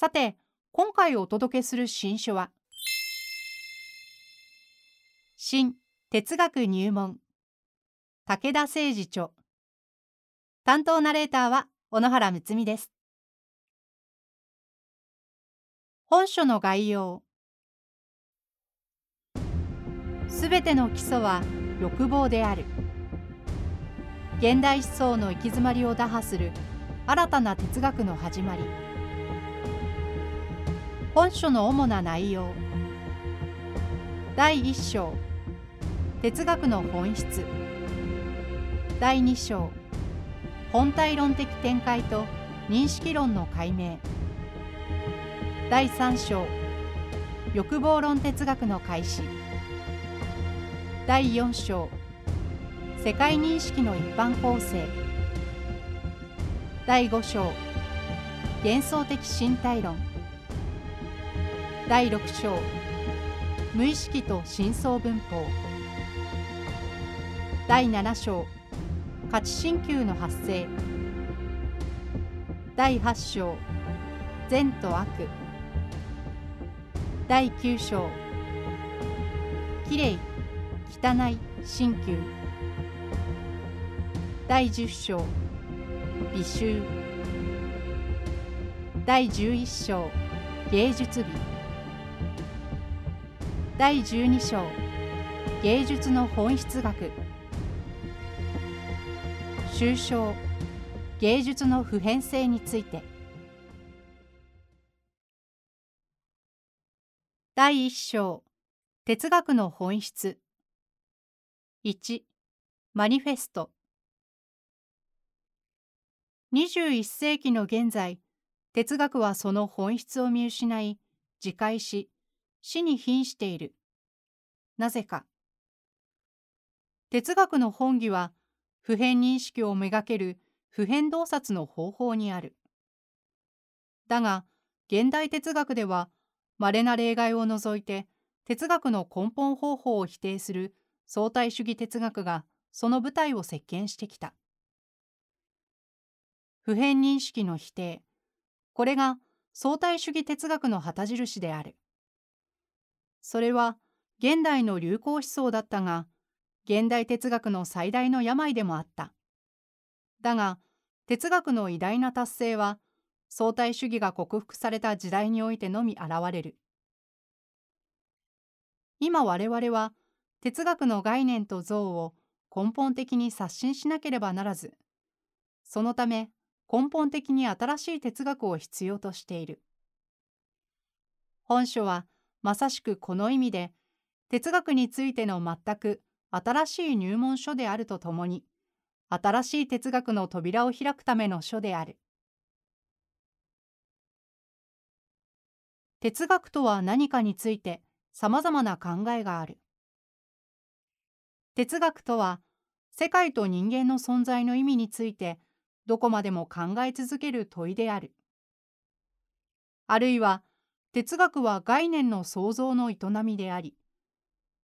さて今回お届けする新書は新哲学入門武田誠司著。担当ナレーターは小野原睦美です。本書の概要。すべての基礎は欲望である。現代思想の行き詰まりを打破する新たな哲学の始まり。本書の主な内容。第1章。哲学の本質。第2章。本体論的展開と認識論の解明。第3章。欲望論哲学の開始。第4章。世界認識の一般構成。第5章。幻想的身体論。第6章。無意識と深層文法。第7章。価値新旧の発生。第8章。善と悪。第9章。きれい汚い新旧第10章。美醜第11章。芸術美。第12章芸術の本質学。終章芸術の普遍性について。第1章哲学の本質。1マニフェスト。21世紀の現在哲学はその本質を見失い自戒し死に瀕している。なぜか。哲学の本義は、普遍認識をめがける普遍洞察の方法にある。だが、現代哲学では、稀な例外を除いて、哲学の根本方法を否定する相対主義哲学がその舞台を席巻してきた。普遍認識の否定、これが相対主義哲学の旗印である。それは現代の流行思想だったが、現代哲学の最大の病でもあった。だが、哲学の偉大な達成は、相対主義が克服された時代においてのみ現れる。今我々は、哲学の概念と像を根本的に刷新しなければならず、そのため根本的に新しい哲学を必要としている。本書は、まさしくこの意味で哲学についての全く新しい入門書であるとともに新しい哲学の扉を開くための書である。哲学とは何かについてさまざまな考えがある。哲学とは世界と人間の存在の意味についてどこまでも考え続ける問いである。あるいは哲学は概念の創造の営みであり、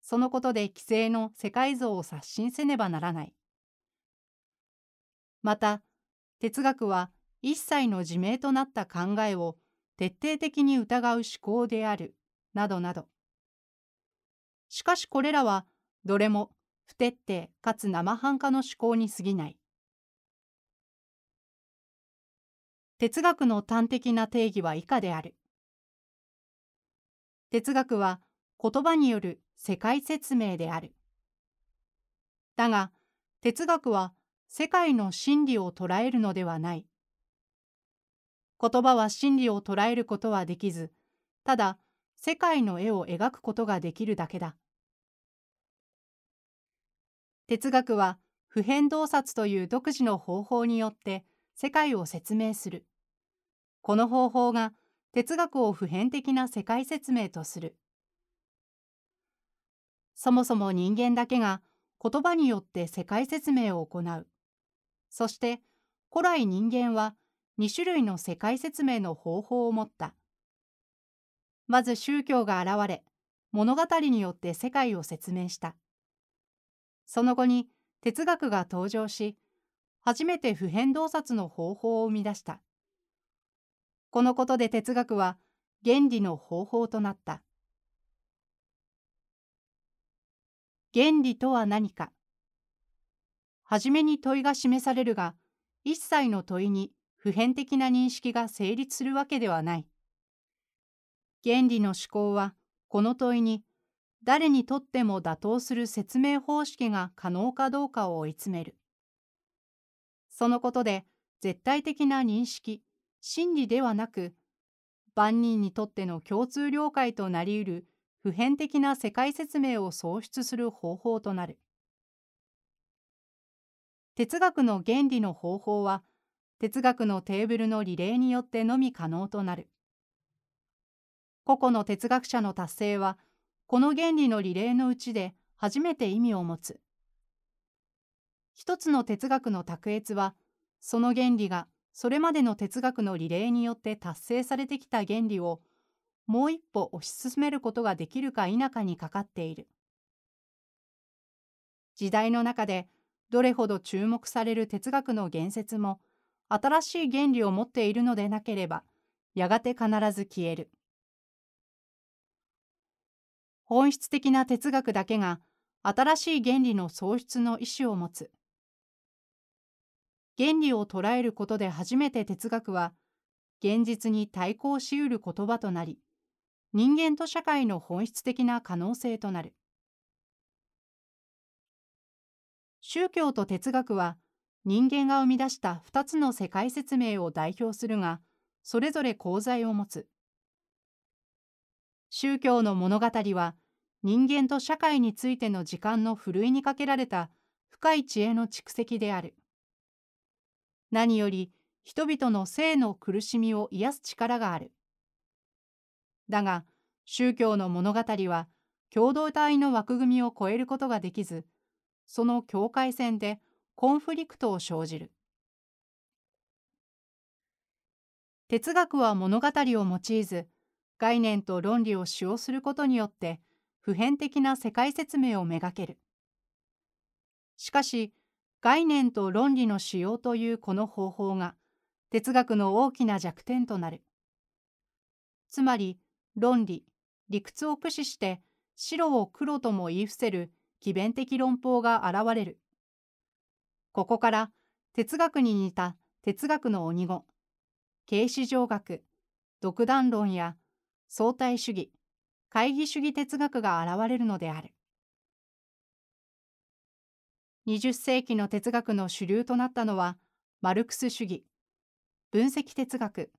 そのことで既成の世界像を刷新せねばならない。また、哲学は一切の自明となった考えを徹底的に疑う思考である、などなど。しかしこれらは、どれも不徹底かつ生半可の思考に過ぎない。哲学の端的な定義は以下である。哲学は言葉による世界説明である。だが、哲学は世界の真理を捉えるのではない。言葉は真理を捉えることはできず、ただ世界の絵を描くことができるだけだ。哲学は普遍洞察という独自の方法によって世界を説明する。この方法が哲学を普遍的な世界説明とする。そもそも人間だけが言葉によって世界説明を行う。そして古来人間は2種類の世界説明の方法を持った。まず宗教が現れ、物語によって世界を説明した。その後に哲学が登場し、初めて普遍洞察の方法を生み出した。このことで哲学は原理の方法となった。原理とは何か。はじめに問いが示されるが、一切の問いに普遍的な認識が成立するわけではない。原理の思考は、この問いに誰にとっても妥当する説明方式が可能かどうかを追い詰める。そのことで絶対的な認識、真理ではなく、万人にとっての共通了解となり得る普遍的な世界説明を創出する方法となる。哲学の原理の方法は、哲学のテーブルのリレーによってのみ可能となる。個々の哲学者の達成は、この原理のリレーのうちで初めて意味を持つ。一つの哲学の卓越は、その原理がそれまでの哲学のリレーによって達成されてきた原理をもう一歩推し進めることができるか否かにかかっている。時代の中でどれほど注目される哲学の言説も新しい原理を持っているのでなければやがて必ず消える。本質的な哲学だけが新しい原理の創出の意思を持つ。原理を捉えることで初めて哲学は現実に対抗しうる言葉となり、人間と社会の本質的な可能性となる。宗教と哲学は人間が生み出した2つの世界説明を代表するが、それぞれ功罪を持つ。宗教の物語は人間と社会についての時間のふるいにかけられた深い知恵の蓄積である。何より人々の性の苦しみを癒す力がある。だが宗教の物語は共同体の枠組みを超えることができず、その境界線でコンフリクトを生じる。哲学は物語を用いず、概念と論理を使用することによって普遍的な世界説明をめがける。しかし、概念と論理の使用というこの方法が哲学の大きな弱点となる。つまり、論理、理屈を駆使して白を黒とも言い伏せる奇弁的論法が現れる。ここから哲学に似た哲学の鬼語、形式上学、独断論や相対主義、懐疑主義哲学が現れるのである。20世紀の哲学の主流となったのは、マルクス主義、分析哲学、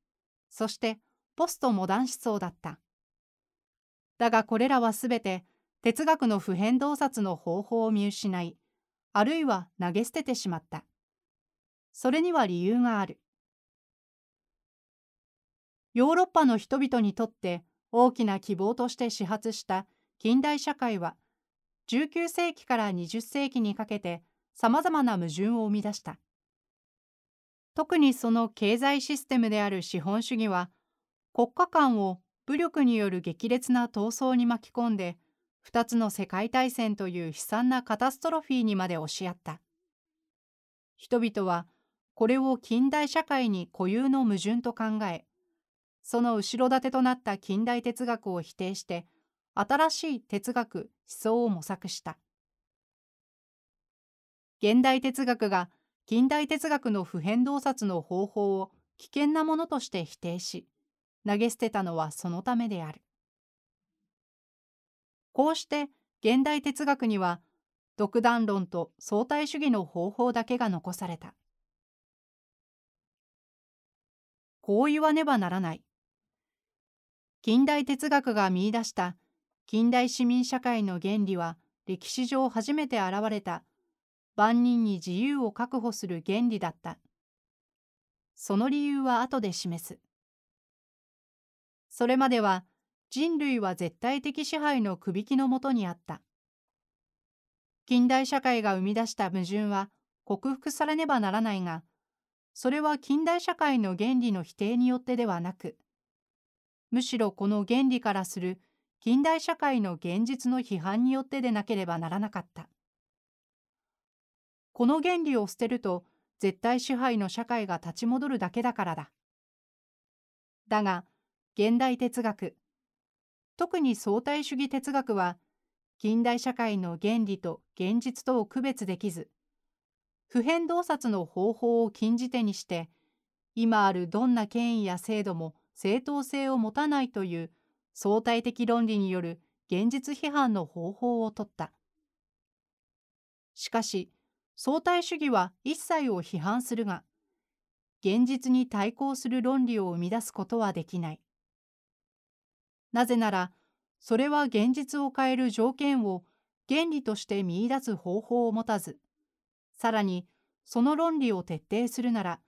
そしてポストモダン思想だった。だがこれらはすべて哲学の普遍洞察の方法を見失い、あるいは投げ捨ててしまった。それには理由がある。ヨーロッパの人々にとって大きな希望として始発した近代社会は、19世紀から20世紀にかけて様々な矛盾を生み出した。特にその経済システムである資本主義は、国家間を武力による激烈な闘争に巻き込んで、2つの世界大戦という悲惨なカタストロフィーにまで押しやった。人々はこれを近代社会に固有の矛盾と考え、その後ろ盾となった近代哲学を否定して、新しい哲学、思想を模索した。現代哲学が近代哲学の普遍洞察の方法を危険なものとして否定し、投げ捨てたのはそのためである。こうして現代哲学には独断論と相対主義の方法だけが残された。こう言わねばならない。近代哲学が見出した近代市民社会の原理は歴史上初めて現れた万人に自由を確保する原理だった。その理由は後で示す。それまでは人類は絶対的支配の首引きのもとにあった。近代社会が生み出した矛盾は克服されねばならないが、それは近代社会の原理の否定によってではなく、むしろこの原理からする近代社会の現実の批判によってでなければならなかった。この原理を捨てると絶対支配の社会が立ち戻るだけだからだ。だが、現代哲学、特に相対主義哲学は、近代社会の原理と現実とを区別できず、普遍洞察の方法を禁じ手にして、今あるどんな権威や制度も正当性を持たないという相対的論理による現実批判の方法をとった。しかし、相対主義は一切を批判するが、現実に対抗する論理を生み出すことはできない。なぜなら、それは現実を変える条件を原理として見出す方法を持たず、さらにその論理を徹底するなら、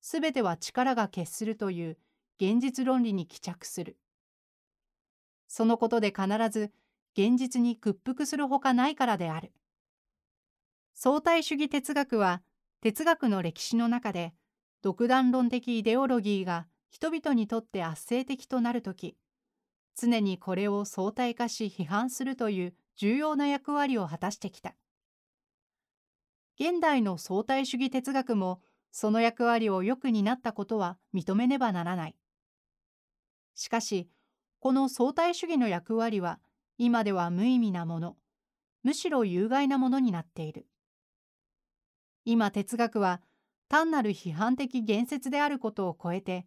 すべては力が決するという現実論理に帰着する。そのことで必ず現実に屈服するほかないからである。相対主義哲学は哲学の歴史の中で独断論的イデオロギーが人々にとって圧政的となるとき、常にこれを相対化し批判するという重要な役割を果たしてきた。現代の相対主義哲学もその役割をよく担ったことは認めねばならない。しかし、この相対主義の役割は今では無意味なもの、むしろ有害なものになっている。今哲学は単なる批判的言説であることを超えて、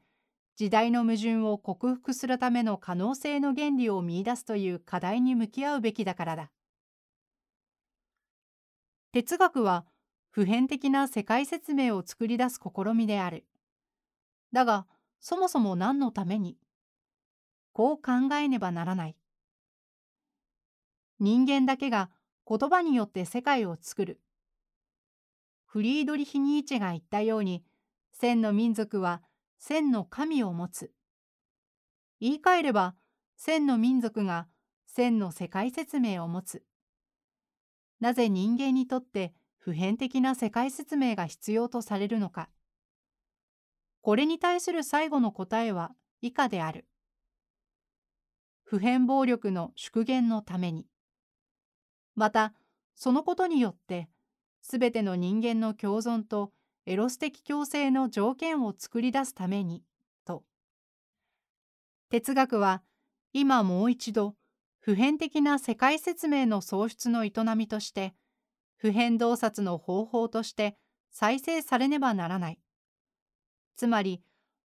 時代の矛盾を克服するための可能性の原理を見出すという課題に向き合うべきだからだ。哲学は普遍的な世界説明を作り出す試みである。だが、そもそも何のためにこう考えねばならない。人間だけが言葉によって世界を作る。フリードリヒ・ニーチェが言ったように、千の民族は千の神を持つ。言い換えれば、千の民族が千の世界説明を持つ。なぜ人間にとって普遍的な世界説明が必要とされるのか。これに対する最後の答えは以下である。普遍暴力の縮減のために。また、そのことによって、すべての人間の共存とエロス的共生の条件を作り出すために、と。哲学は、今もう一度、普遍的な世界説明の創出の営みとして、普遍洞察の方法として再生されねばならない。つまり、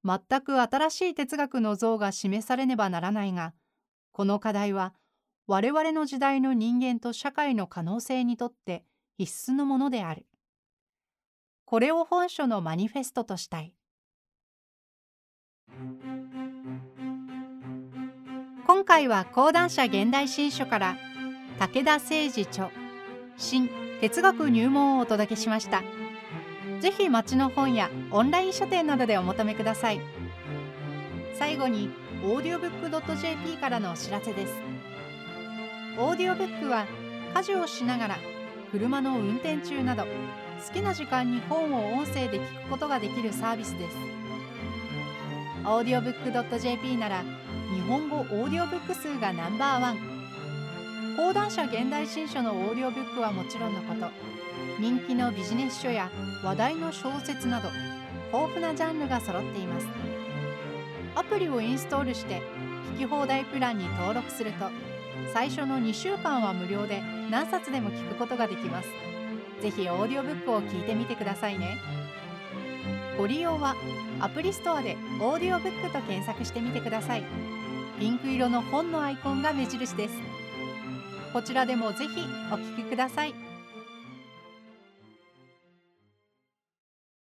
全く新しい哲学の像が示されねばならないが、この課題は我々の時代の人間と社会の可能性にとって必須のものである。これを本書のマニフェストとしたい。今回は講談社現代新書から武田誠二著新哲学入門をお届けしました。ぜひ町の本やオンライン書店などでお求めください。最後にオーディオブック .jp からのお知らせです。オーディオブックは家事をしながら車の運転中など好きな時間に本を音声で聞くことができるサービスです。オーディオブック .jp なら日本語オーディオブック数がナンバーワン。講談社現代新書のオーディオブックはもちろんのこと人気のビジネス書や話題の小説など豊富なジャンルが揃っています。アプリをインストールして聞き放題プランに登録すると最初の2週間は無料で何冊でも聞くことができます。ぜひオーディオブックを聞いてみてくださいね。ご利用はアプリストアでオーディオブックと検索してみてください。ピンク色の本のアイコンが目印です。こちらでもぜひお聞きください。